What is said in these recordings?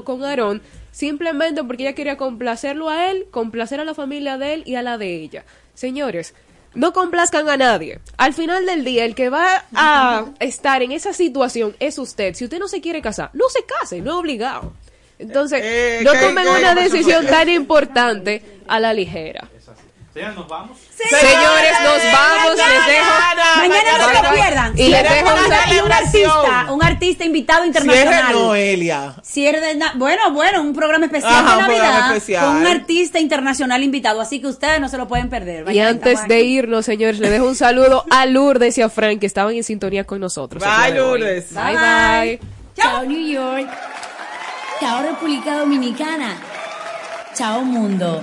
con Aarón simplemente porque ella quería complacerlo a él, complacer a la familia de él y a la de ella. Señores, no complazcan a nadie. Al final del día, el que va a estar en esa situación es usted. Si usted no se quiere casar, no se case, no es obligado. Entonces, Eh, no tomen una decisión tan importante a la ligera. Señores, nos vamos. Señores, nos vamos, les dejo. Mañana no Bye, se lo bye. pierdan. Y les Cierre dejo un un artista, un artista invitado Cierre internacional. Noelia. Cierre de na- bueno, bueno, un programa especial Ajá, de un programa Navidad especial. con un artista internacional invitado, así que ustedes no se lo pueden perder. Y antes de aquí. irnos, señores, le dejo un saludo a Lourdes y a Frank que estaban en sintonía con nosotros. Bye. Lourdes. Bye, bye. Chao New York. Chao República Dominicana. Chao mundo.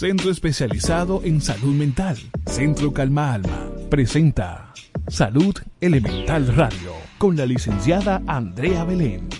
Centro especializado en salud mental. Centro Calma Alma. Presenta Salud Elemental Radio con la licenciada Andrea Belén.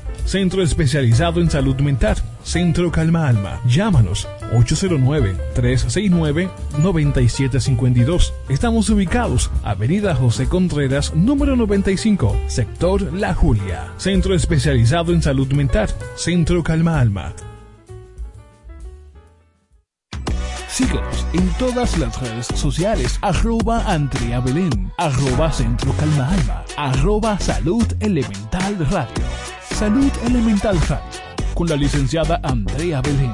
Centro especializado en salud mental. Centro Calma Alma. Llámanos 809-369-9752. Estamos ubicados Avenida José Contreras, número 95, sector La Julia. Centro especializado en salud mental. Centro Calma Alma. Síguenos en todas las redes sociales. Arroba Andrea Belén. Arroba Centro Calma Alma. Arroba Salud Elemental Radio. Salud Elemental Radio. Con la licenciada Andrea Belén.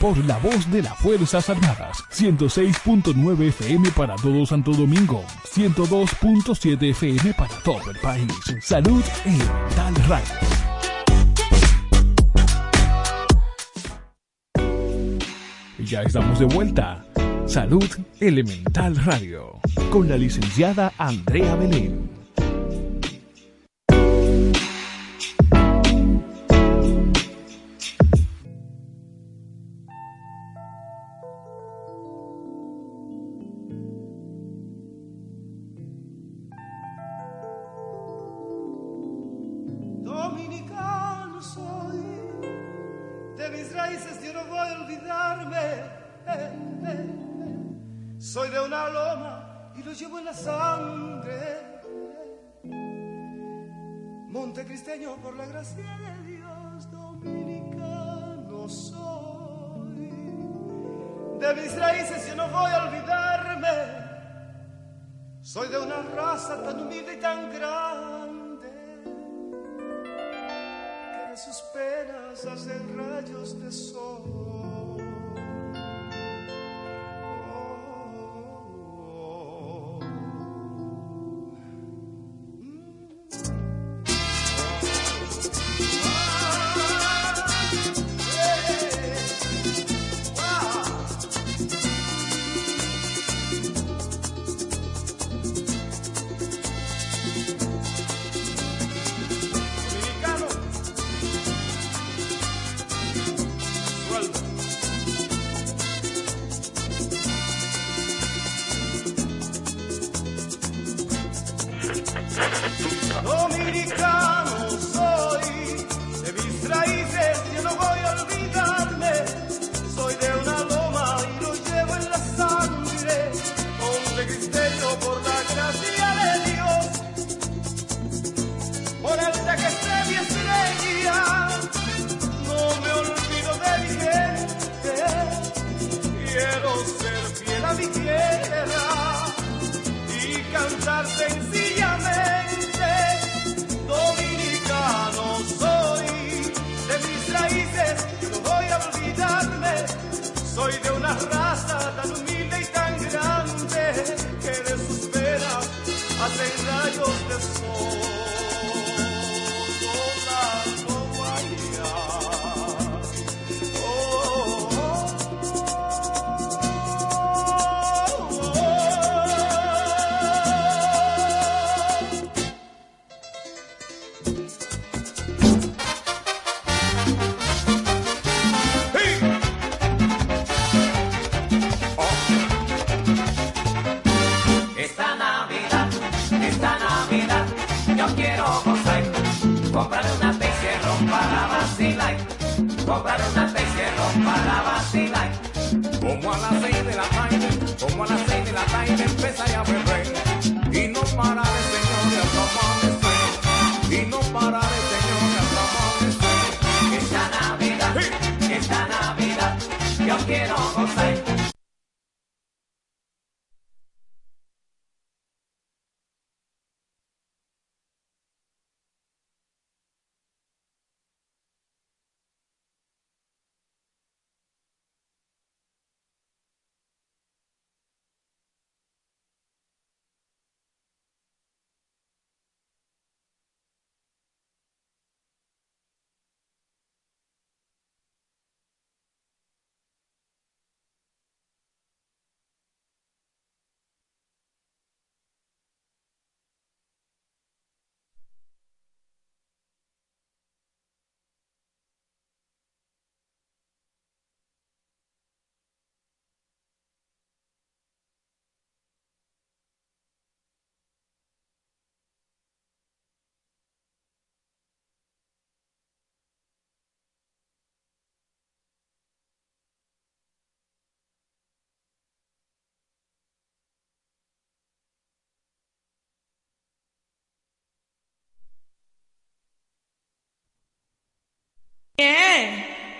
por la voz de las Fuerzas Armadas. 106.9 FM para todo Santo Domingo. 102.7 FM para todo el país. Salud Elemental Radio. Ya estamos de vuelta. Salud Elemental Radio. Con la licenciada Andrea Belén.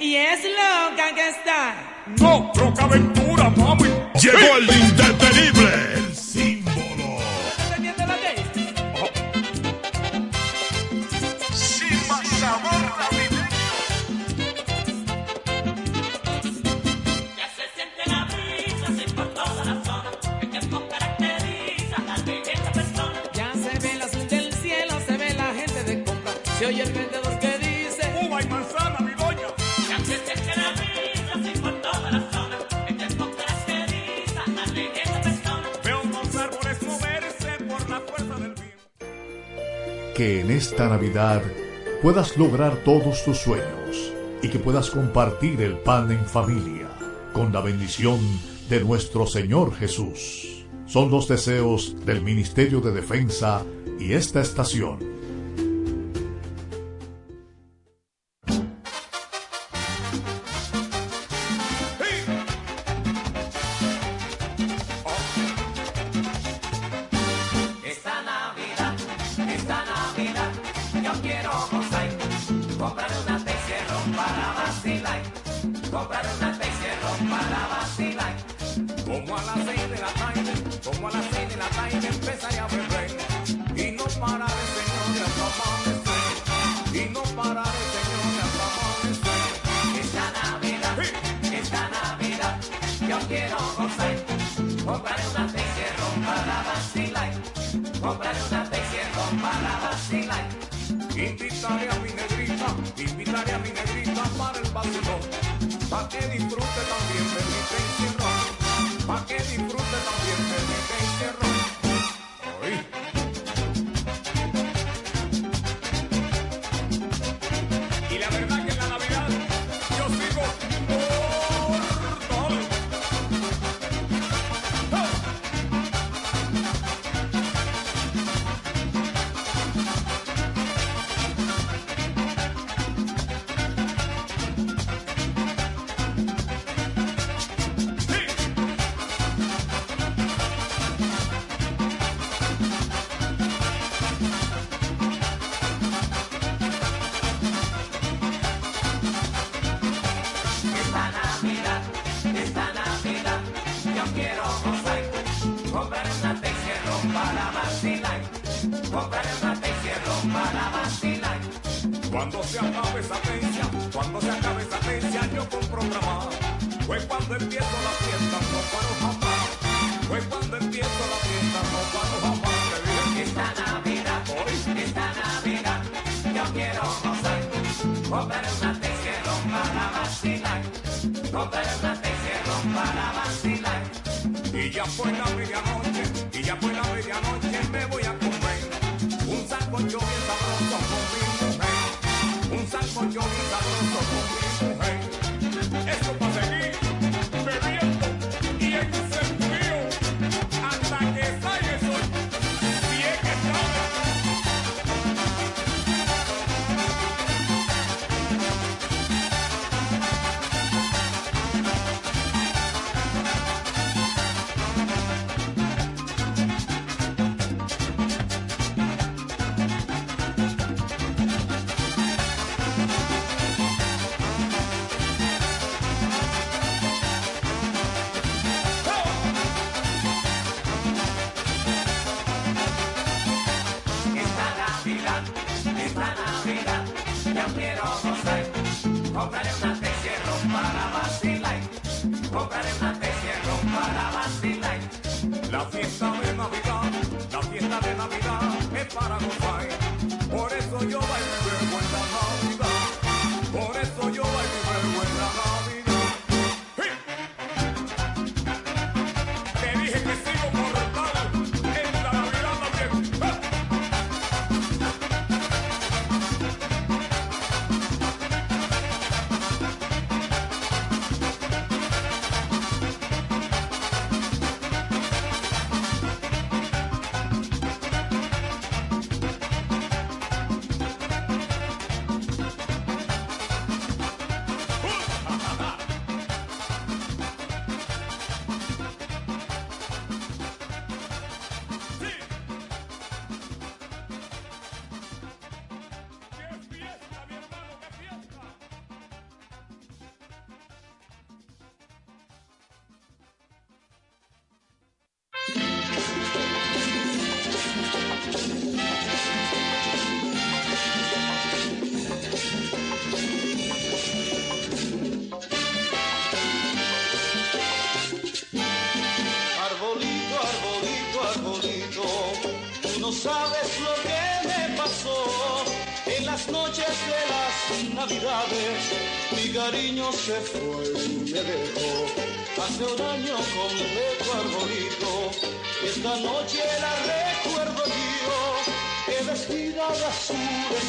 Y es loca que está. No, Trocaventura, mami. Llegó el indetenible que en esta Navidad puedas lograr todos tus sueños y que puedas compartir el pan en familia con la bendición de nuestro Señor Jesús. Son los deseos del Ministerio de Defensa y esta estación.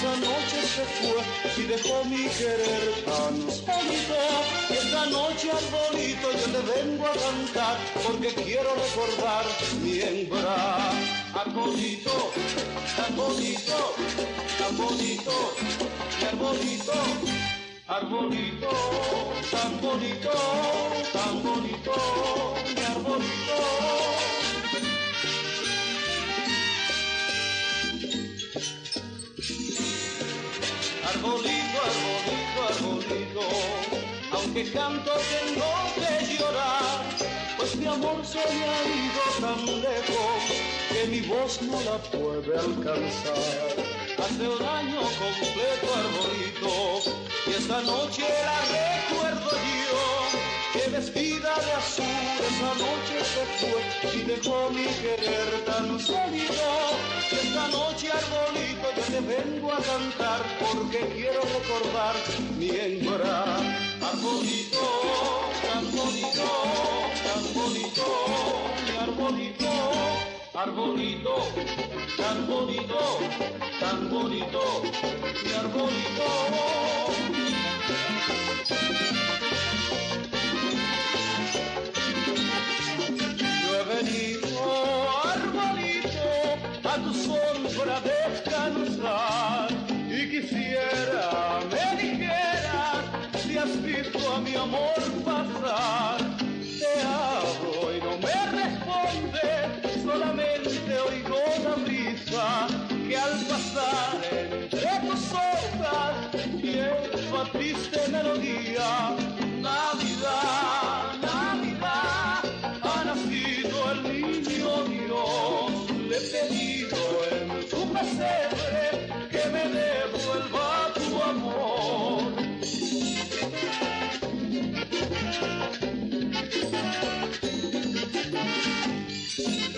Esa noche se fue y dejó mi querer tan bonito. Y esta noche, arbolito, yo te vengo a cantar porque quiero recordar mi hembra. Arbolito, tan bonito, tan bonito, mi arbolito. Arbolito, tan bonito, tan bonito, mi arbolito. Arbolito, arbolito, arbolito, aunque canto tengo que llorar, pues mi amor se me ha ido tan lejos que mi voz no la puede alcanzar. Hace un año completo, arbolito, y esta noche la recuerdo yo, que vestida de azul esa noche se fue y dejó mi querer tan sólido. Esta noche, arbolito, yo te vengo a cantar porque quiero recordar mi hembra. Arbolito, tan bonito, tan bonito, mi arbolito. Arbolito, tan bonito, tan bonito, mi arbolito. Quisiera me dijeras si has visto a mi amor pasar. Te hablo y no me responde, solamente oigo la brisa que al pasar entre tus hojas lleva triste melodía.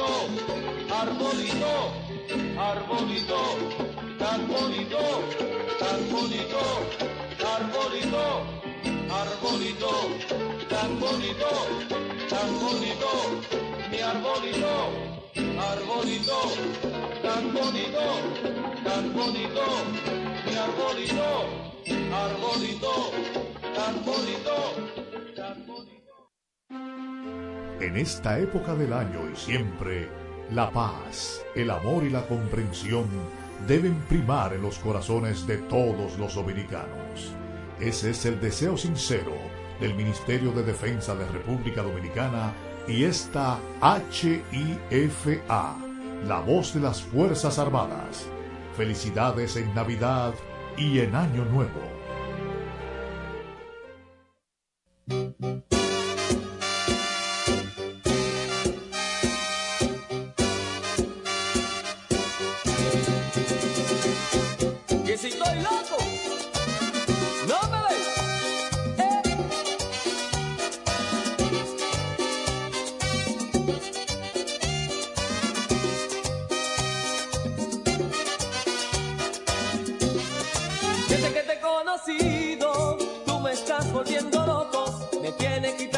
tan bonito, arbolito, arbolito, tan bonito, tan bonito, arbolito, arbolito, tan bonito, tan bonito, mi arbolito, arbolito, tan bonito, tan bonito, mi arbolito, arbolito, tan bonito, tan bonito. En esta época del año y siempre, la paz, el amor y la comprensión deben primar en los corazones de todos los dominicanos. Ese es el deseo sincero del Ministerio de Defensa de República Dominicana y esta HIFA, la voz de las Fuerzas Armadas. Felicidades en Navidad y en Año Nuevo. Desde que te he conocido, tú me estás volviendo loco. Me tiene quitado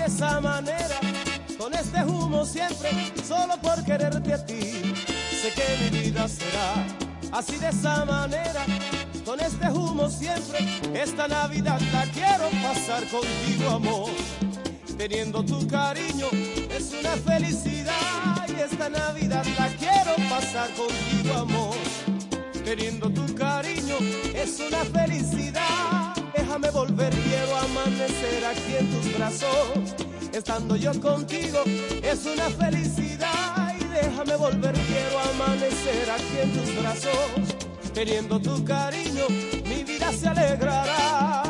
de esa manera, con este humo siempre, solo por quererte a ti. Sé que mi vida será así de esa manera, con este humo siempre. Esta Navidad la quiero pasar contigo, amor. Teniendo tu cariño es una felicidad y esta Navidad la quiero pasar contigo, amor. Teniendo tu cariño es una felicidad. Aquí en tus brazos. Estando yo contigo es una felicidad. Y déjame volver, quiero amanecer aquí en tus brazos. Teniendo tu cariño, mi vida se alegrará.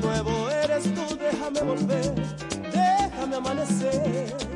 Nuevo eres tú, déjame volver, déjame amanecer.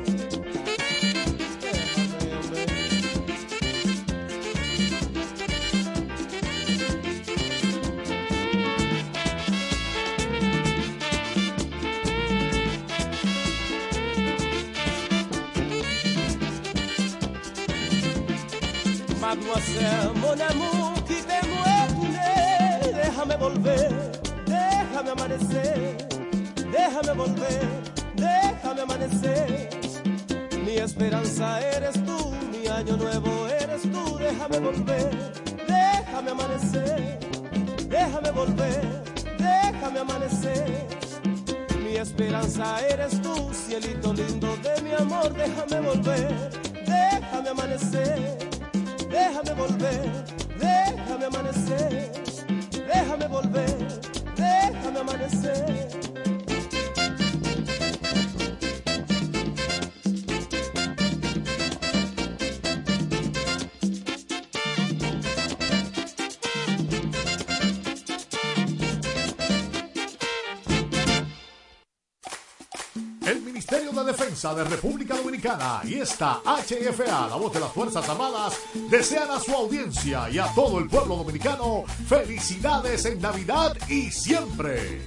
Ministerio de Defensa de República Dominicana y esta HFA, la voz de las Fuerzas Armadas, desean a su audiencia y a todo el pueblo dominicano felicidades en Navidad y siempre.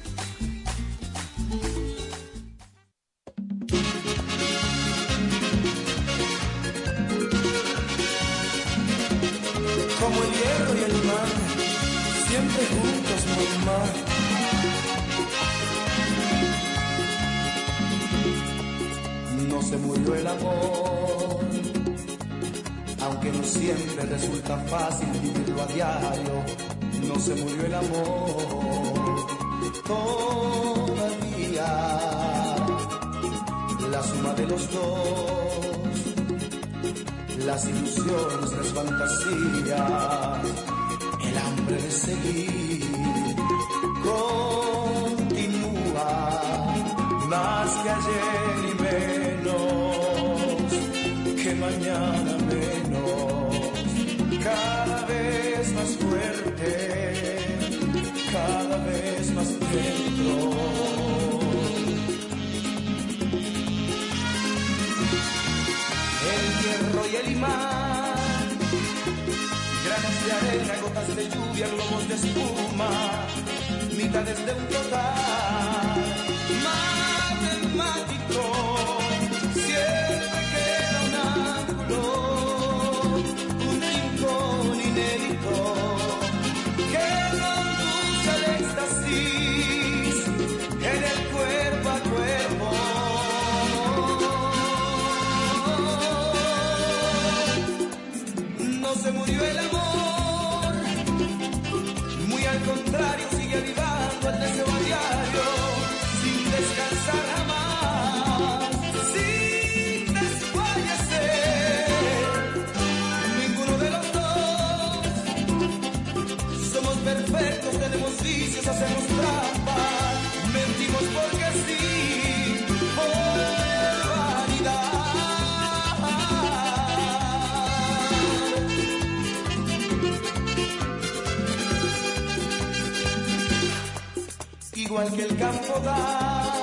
que el campo da.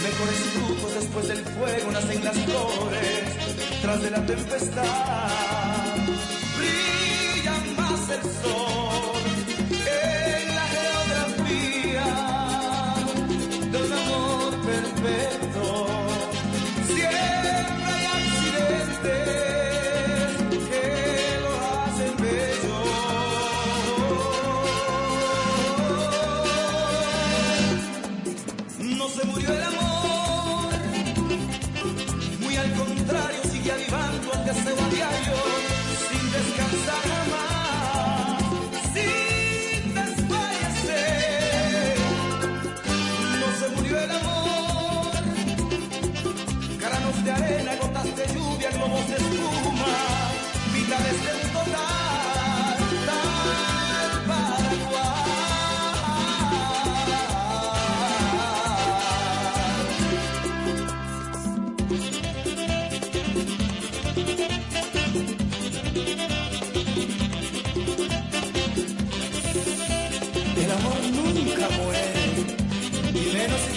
Mejores frutos después del fuego nacen las flores, tras de la tempestad. Brilla más el sol.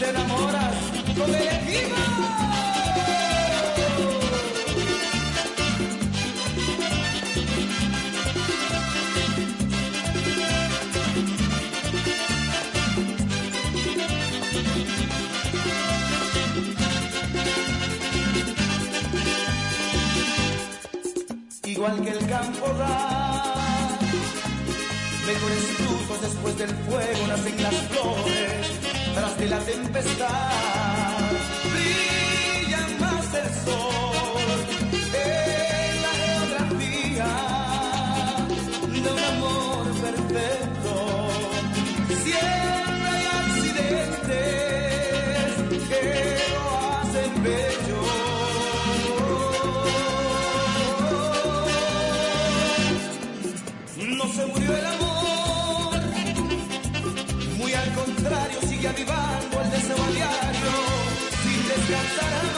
te enamoras con el equipo. Igual que el campo da mejores frutos después del fuego nacen las flores tras de la tempestad brilla más el sol. avivando el deseo diario, sin descansar.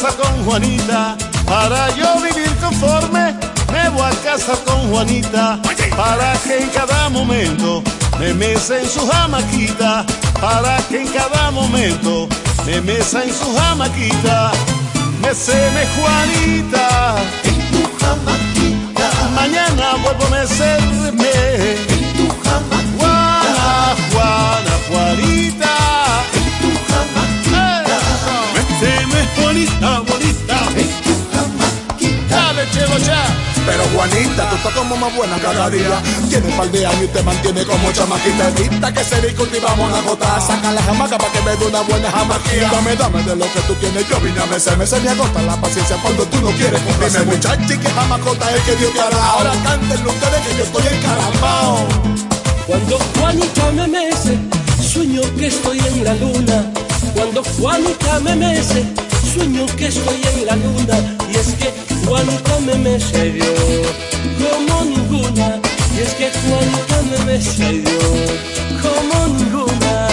Casa con Juanita. Para yo vivir conforme, me voy a casa con Juanita. Para que en cada momento me mesa en su jamaquita. Para que en cada momento me mesa en su jamaquita. Meseme Juanita. En tu jamaquita. Mañana vuelvo a mecerme. En tu jamaquita. Juana, Juana, Juanita. Méteme bonita, bonita. Dale, chelo, ya. Pero Juanita, tú estás como más buena cada día. Tiene un par de años y te mantiene como chamaquita. Evita que se discute y vamos a agotar. Saca la jamaca para que me dé una buena jamaquilla. Dame, dame de lo que tú tienes. Yo vine a mecerme, se me agota la paciencia cuando tú no quieres cumplirme. Muchachi, que jamacota es que Dios te hará. Ahora cántenlo ustedes que yo estoy encaramao. Cuando Juanita me mece, sueño que estoy en la luna. Cuando Juanita me mece, sueño que estoy en la luna. Y es que Juanita me mece yo como ninguna. Y es que Juanita me mece yo como ninguna.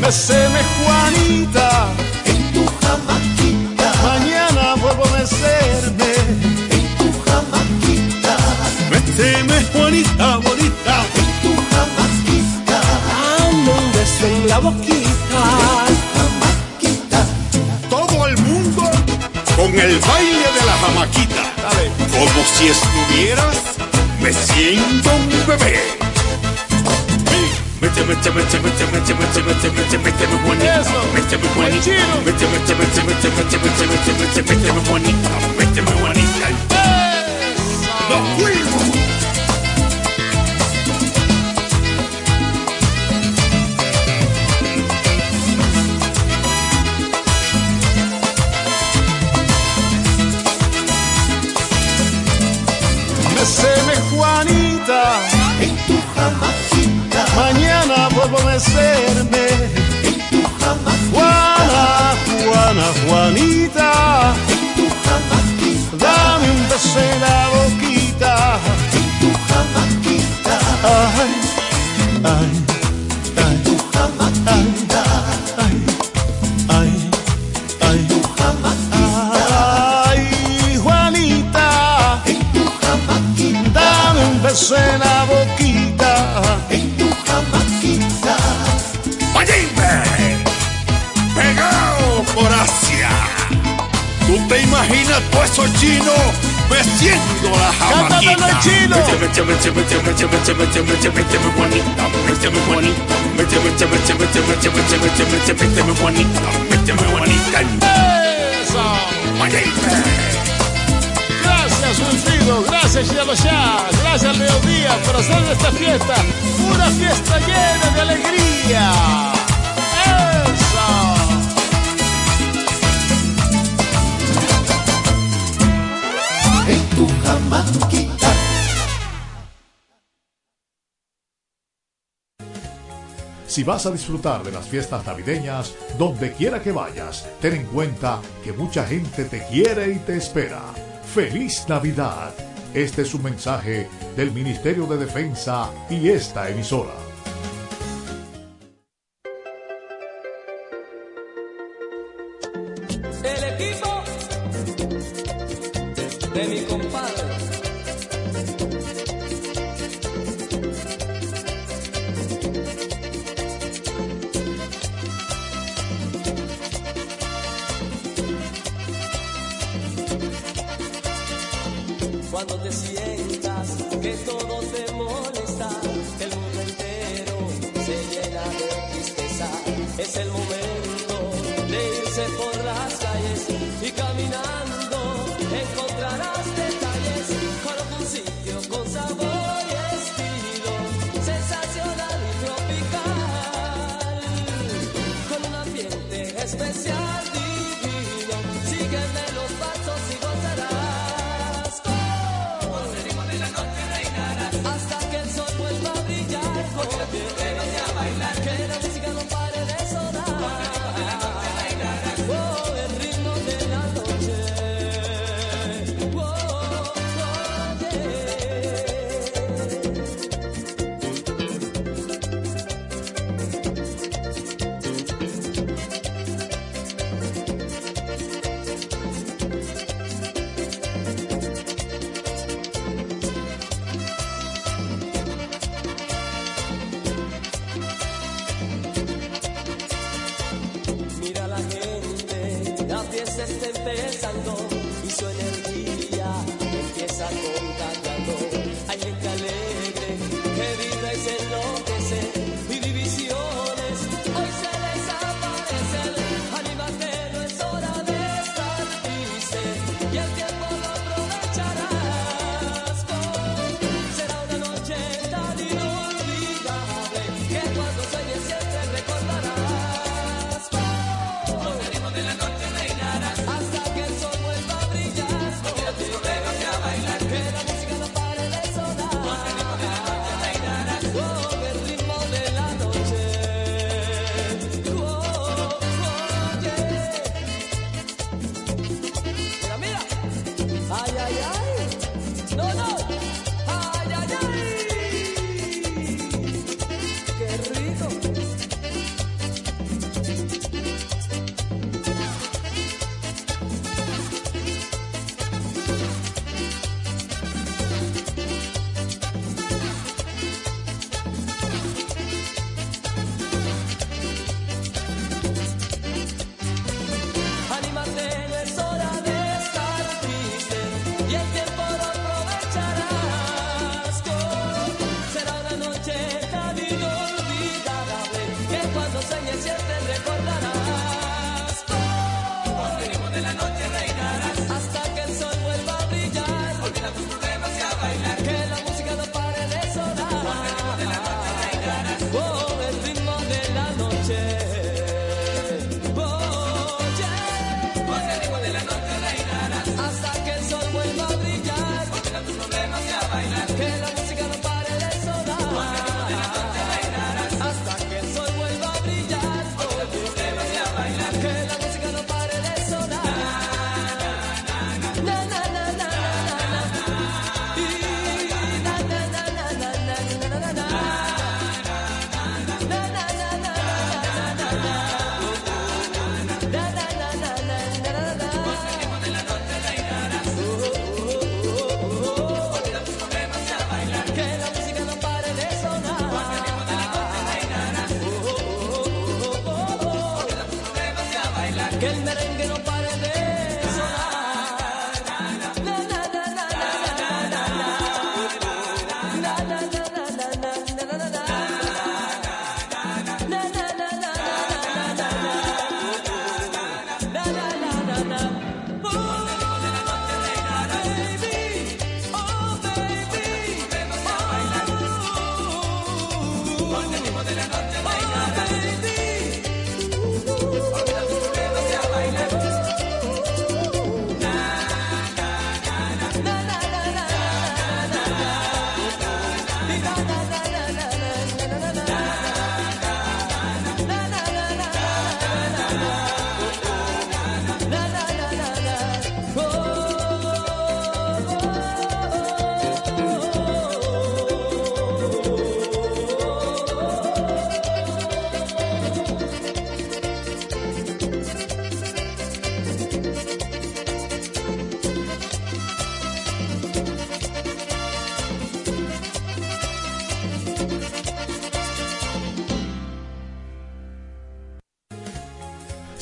Meseme Juanita. En tu jamaquita. Mañana vuelvo a mecerme. En tu jamaquita. Méteme bonita, bonita. En tu jamaquita. Dame un beso en la boquita. en el baile de la jamaquita. Como si estuvieras, me siento un bebé. Méteme, méteme, méteme, méteme, méteme, bonita. Juanita, tú jamás quitas. Dame un beso en la boquita, tú jamás quitas. Ay, ay, ay, tú jamás. Ay, ay, ay, tú jamás. Ay, Juanita, tú jamás quitas. Dame un beso en la China, todo eso chino. Me siento la jamaquita. en chino. Gracias, Wilfrido. Gracias, Chelo Gracias, por hacer esta fiesta una fiesta llena de alegría. Si vas a disfrutar de las fiestas navideñas, donde quiera que vayas, ten en cuenta que mucha gente te quiere y te espera. ¡Feliz Navidad! Este es un mensaje del Ministerio de Defensa y esta emisora. Que todo te molesta,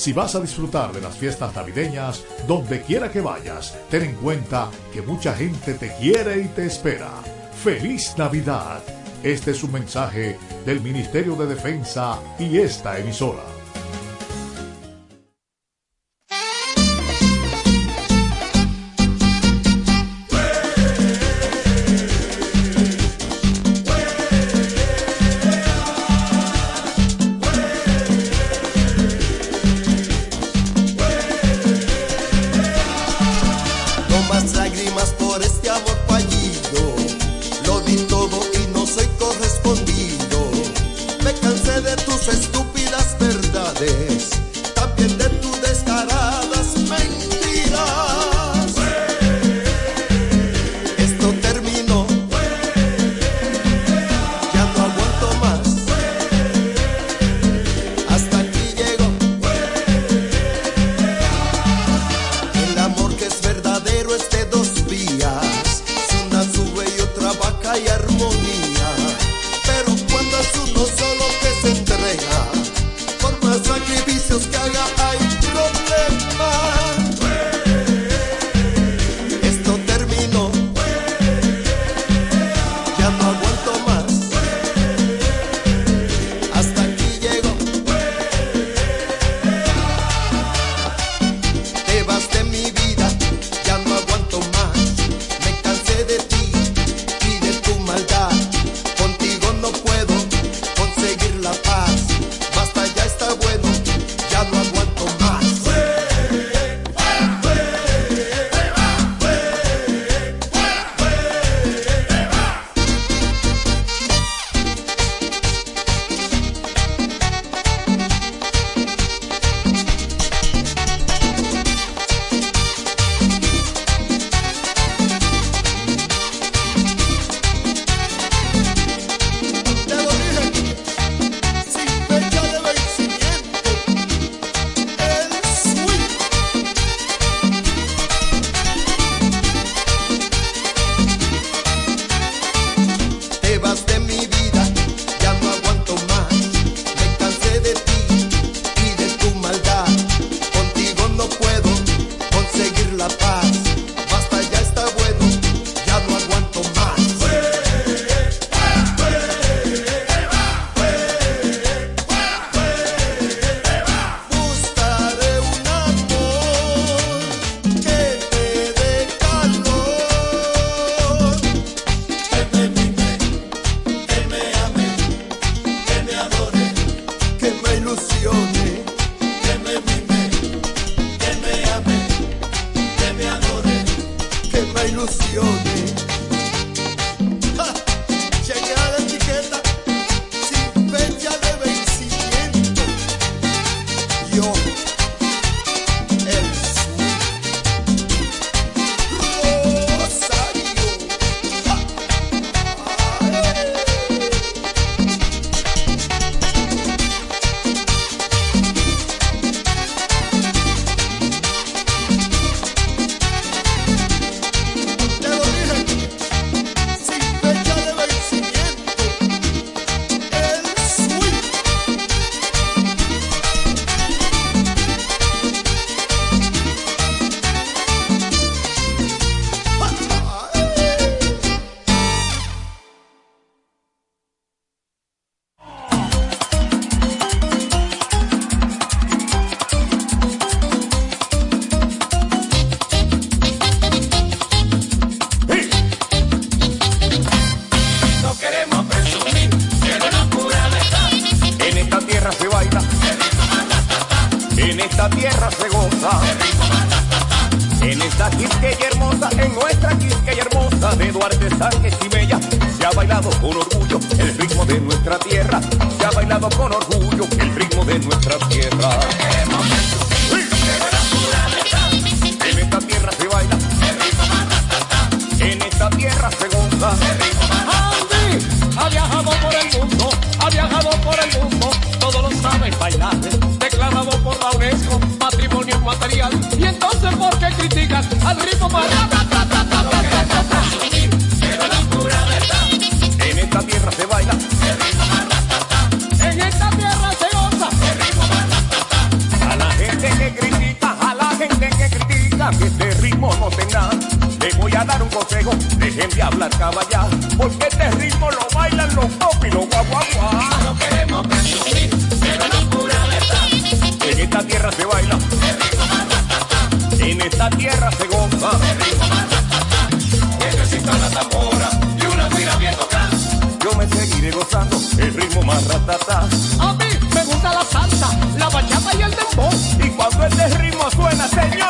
Si vas a disfrutar de las fiestas navideñas, donde quiera que vayas, ten en cuenta que mucha gente te quiere y te espera. ¡Feliz Navidad! Este es un mensaje del Ministerio de Defensa y esta emisora. A mí me gusta la salsa, la bachata y el dembow. Y cuando el de ritmo suena, señor.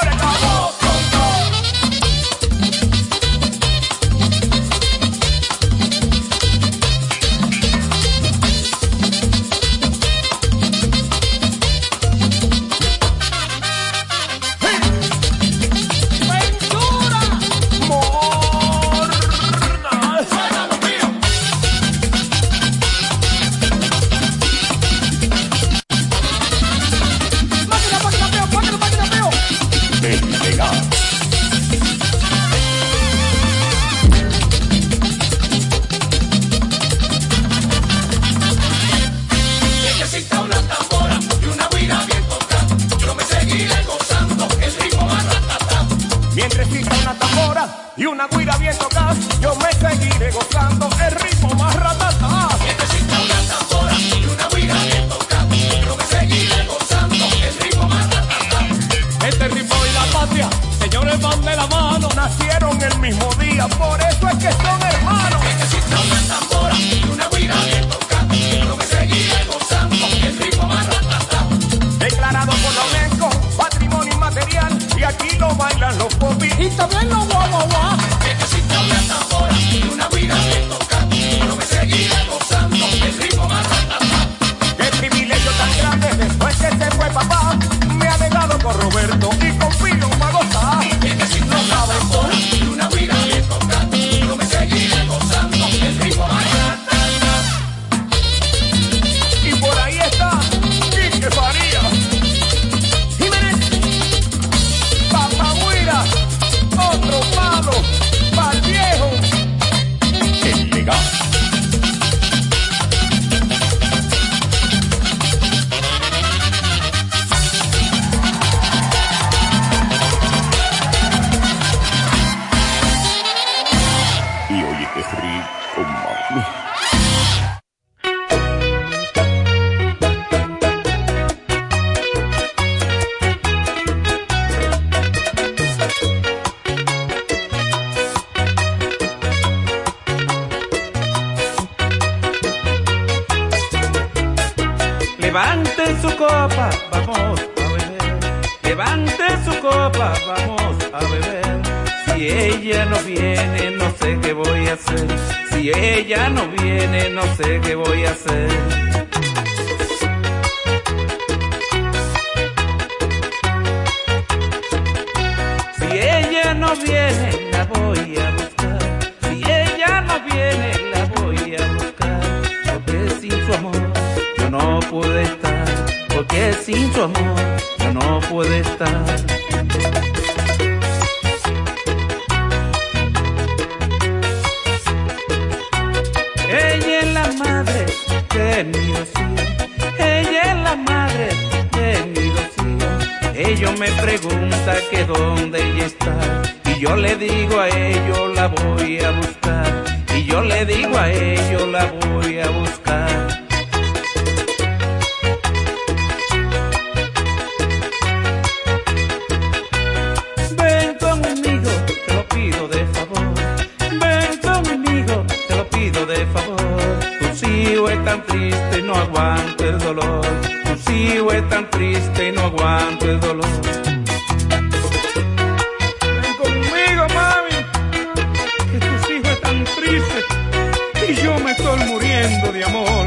Muriendo de amor.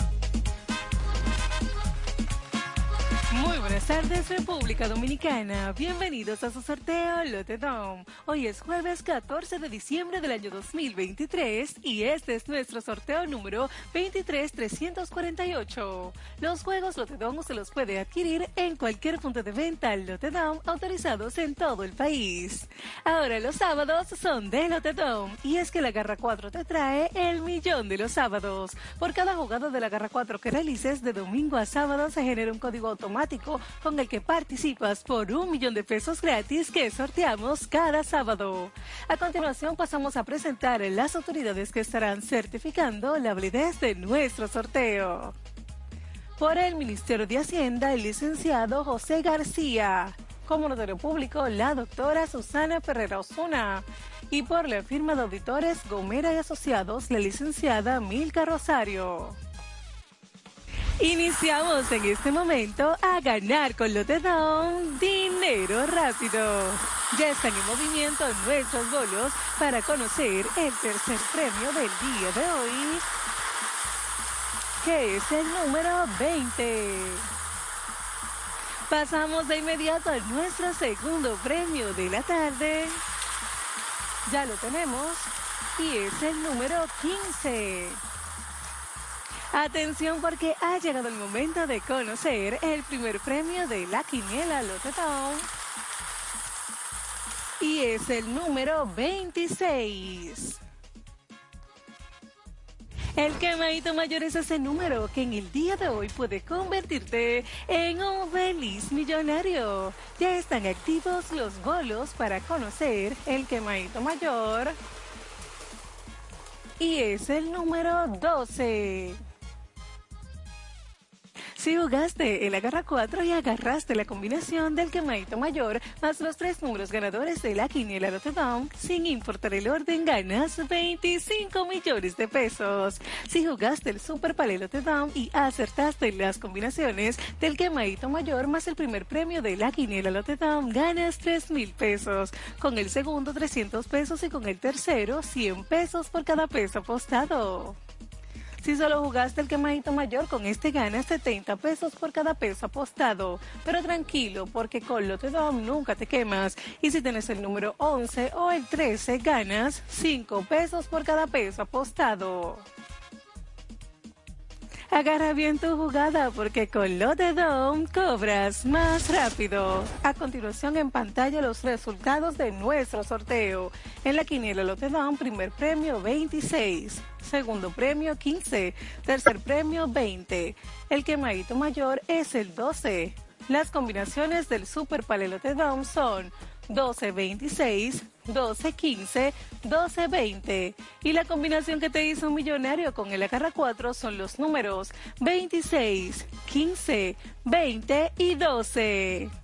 Muy buenas tardes, República Dominicana. Bienvenidos a su sorteo Lotedom. Hoy es jueves 14 de diciembre del año 2023 y este es nuestro sorteo número 23348. Los juegos Lotedom usted los puede adquirir en cualquier punto de venta Lotedom autorizados en todo el país. Ahora los sábados son de Lotedom y es que la Garra 4 te trae el millón de los sábados. Por cada jugada de la Garra 4 que realices de domingo a sábado se genera un código automático con el que participas por un millón de pesos gratis que sorteamos cada sábado. A continuación pasamos a presentar las autoridades que estarán certificando la validez de nuestro sorteo. Por el Ministerio de Hacienda, el licenciado José García. Como notario público, la doctora Susana Ferrera Osuna. Y por la firma de auditores Gomera y Asociados, la licenciada Milka Rosario. Iniciamos en este momento a ganar con Lotedom dinero rápido. Ya están en movimiento nuestros bolos para conocer el tercer premio del día de hoy, que es el número 20. Pasamos de inmediato a nuestro segundo premio de la tarde. Ya lo tenemos y es el número 15. Atención porque ha llegado el momento de conocer el primer premio de la quiniela Lotetón. Y es el número 26. El quemadito mayor es ese número que en el día de hoy puede convertirte en un feliz millonario. Ya están activos los bolos para conocer el quemadito mayor. Y es el número 12. Si jugaste el agarra 4 y agarraste la combinación del quemadito mayor más los tres números ganadores de la quiniela Rotterdam, sin importar el orden, ganas 25 millones de pesos. Si jugaste el Super Rotterdam y acertaste las combinaciones del quemadito mayor más el primer premio de la quiniela Rotterdam, ganas 3 mil pesos. Con el segundo 300 pesos y con el tercero 100 pesos por cada peso apostado. Si solo jugaste el quemadito mayor, con este ganas 70 pesos por cada peso apostado. Pero tranquilo, porque con Lotedom nunca te quemas. Y si tienes el número 11 o el 13, ganas 5 pesos por cada peso apostado. Agarra bien tu jugada porque con Lotedom cobras más rápido. A continuación en pantalla los resultados de nuestro sorteo. En la quiniela Lotedom, primer premio 26, segundo premio 15, tercer premio 20. El quemadito mayor es el 12. Las combinaciones del Super Palelote Dom son 12-26, 12-15, 12-20. Y la combinación que te hizo un millonario con el Agarra 4 son los números 26, 15, 20 y 12.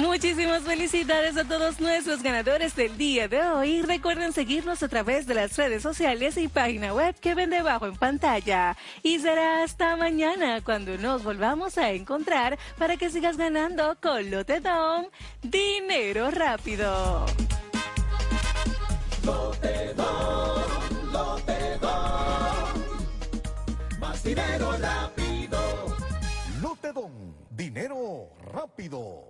Muchísimas felicidades a todos nuestros ganadores del día de hoy. Recuerden seguirnos a través de las redes sociales y página web que ven debajo en pantalla. Y será hasta mañana cuando nos volvamos a encontrar para que sigas ganando con Lotedom dinero rápido. Lotedom, Lotedom, más dinero rápido. Lotedom, dinero rápido.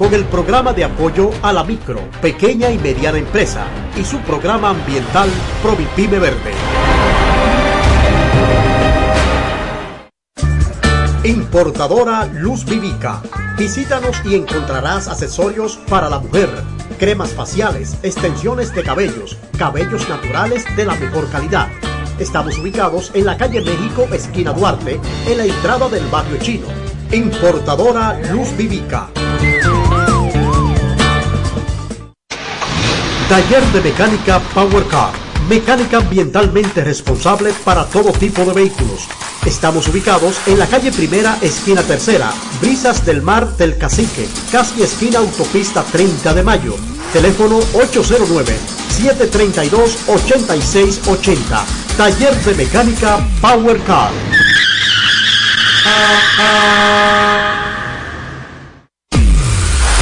con el programa de apoyo a la micro, pequeña y mediana empresa y su programa ambiental Provipime Verde. Importadora Luz Vivica. Visítanos y encontrarás accesorios para la mujer, cremas faciales, extensiones de cabellos, cabellos naturales de la mejor calidad. Estamos ubicados en la calle México, esquina Duarte, en la entrada del barrio chino. Importadora Luz Vivica. Taller de Mecánica Power Car. Mecánica ambientalmente responsable para todo tipo de vehículos. Estamos ubicados en la calle Primera, esquina Tercera, Brisas del Mar del Cacique, casi esquina Autopista 30 de Mayo. Teléfono 809-732-8680. Taller de Mecánica Power Car.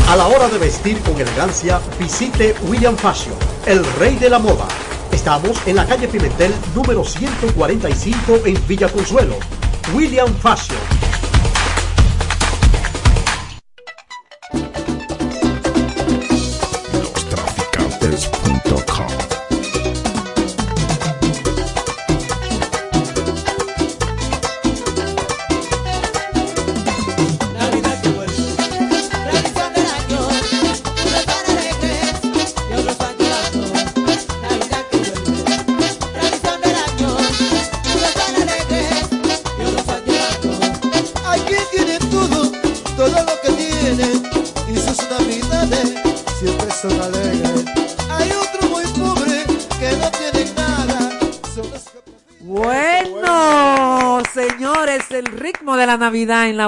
A la hora de vestir con elegancia, visite William Fashion, el rey de la moda. Estamos en la calle Pimentel número 145 en Villa Consuelo. William Fashion.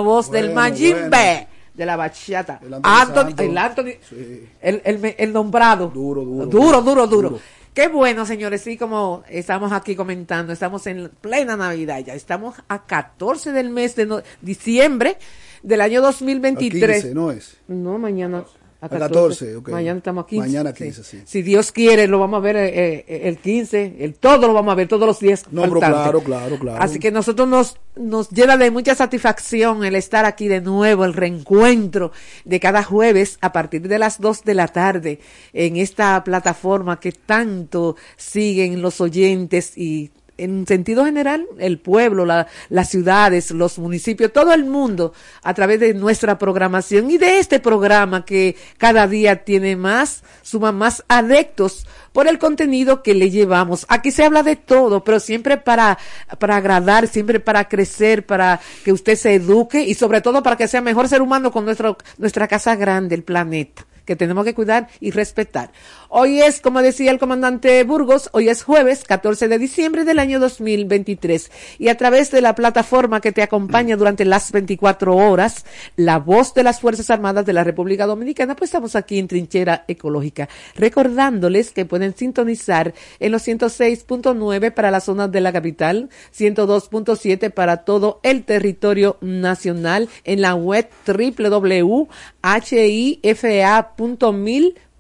La voz del Majimbe bueno. de la bachata. El Anthony el Anthony, Sí. el, el, el nombrado. Duro, duro. Duro, duro, duro. Qué bueno, señores, sí, como estamos aquí comentando, estamos en plena Navidad ya, estamos a 14 del mes de no- diciembre del año 2023. A 15, ¿no es? No, mañana. A 14, 14, ok. Mañana estamos a 15. Mañana 15, sí. Si Dios quiere, lo vamos a ver eh, eh, el 15, el todo lo vamos a ver todos los días. No, pero claro, claro, claro. Así que nosotros nos, nos llena de mucha satisfacción el estar aquí de nuevo, el reencuentro de cada jueves a partir de las 2 de la tarde en esta plataforma que tanto siguen los oyentes y en sentido general, el pueblo, la- las ciudades, los municipios, todo el mundo a través de nuestra programación y de este programa que cada día tiene más, suma más adeptos por el contenido que le llevamos. Aquí se habla de todo, pero siempre para, para agradar, siempre para crecer, para que usted se eduque y sobre todo para que sea mejor ser humano con nuestro, nuestra casa grande, el planeta que tenemos que cuidar y respetar. Hoy es, como decía el comandante Burgos, hoy es jueves 14 de diciembre del año 2023 y a través de la plataforma que te acompaña durante las 24 horas, la voz de las Fuerzas Armadas de la República Dominicana, pues estamos aquí en Trinchera Ecológica, recordándoles que pueden sintonizar en los 106.9 para la zona de la capital, 102.7 para todo el territorio nacional en la web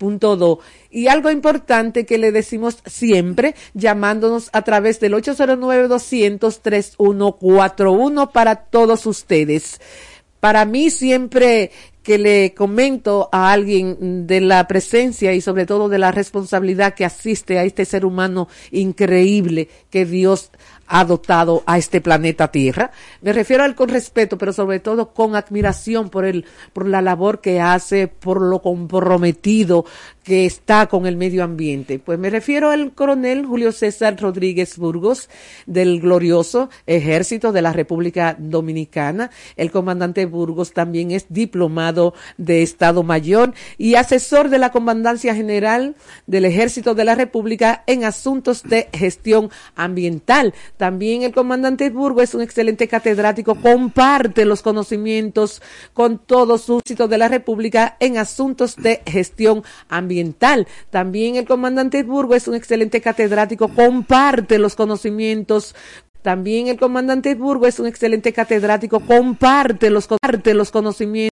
www.hifa.mil.do. Y algo importante que le decimos siempre, llamándonos a través del 809-200-3141 para todos ustedes. Para mí siempre que le comento a alguien de la presencia y sobre todo de la responsabilidad que asiste a este ser humano increíble que Dios ha a este planeta Tierra. Me refiero a él con respeto, pero sobre todo con admiración por él, por la labor que hace, por lo comprometido que está con el medio ambiente. Pues me refiero al coronel Julio César Rodríguez Burgos del glorioso Ejército de la República Dominicana. El comandante Burgos también es diplomado de Estado Mayor y asesor de la Comandancia General del Ejército de la República en asuntos de gestión ambiental. También el comandante Burgos es un excelente catedrático, comparte los conocimientos con todos ejércitos de la República en asuntos de gestión ambiental. También el comandante Burgos es un excelente catedrático, comparte los conocimientos también el comandante Burgos es un excelente catedrático, comparte los, comparte los conocimientos.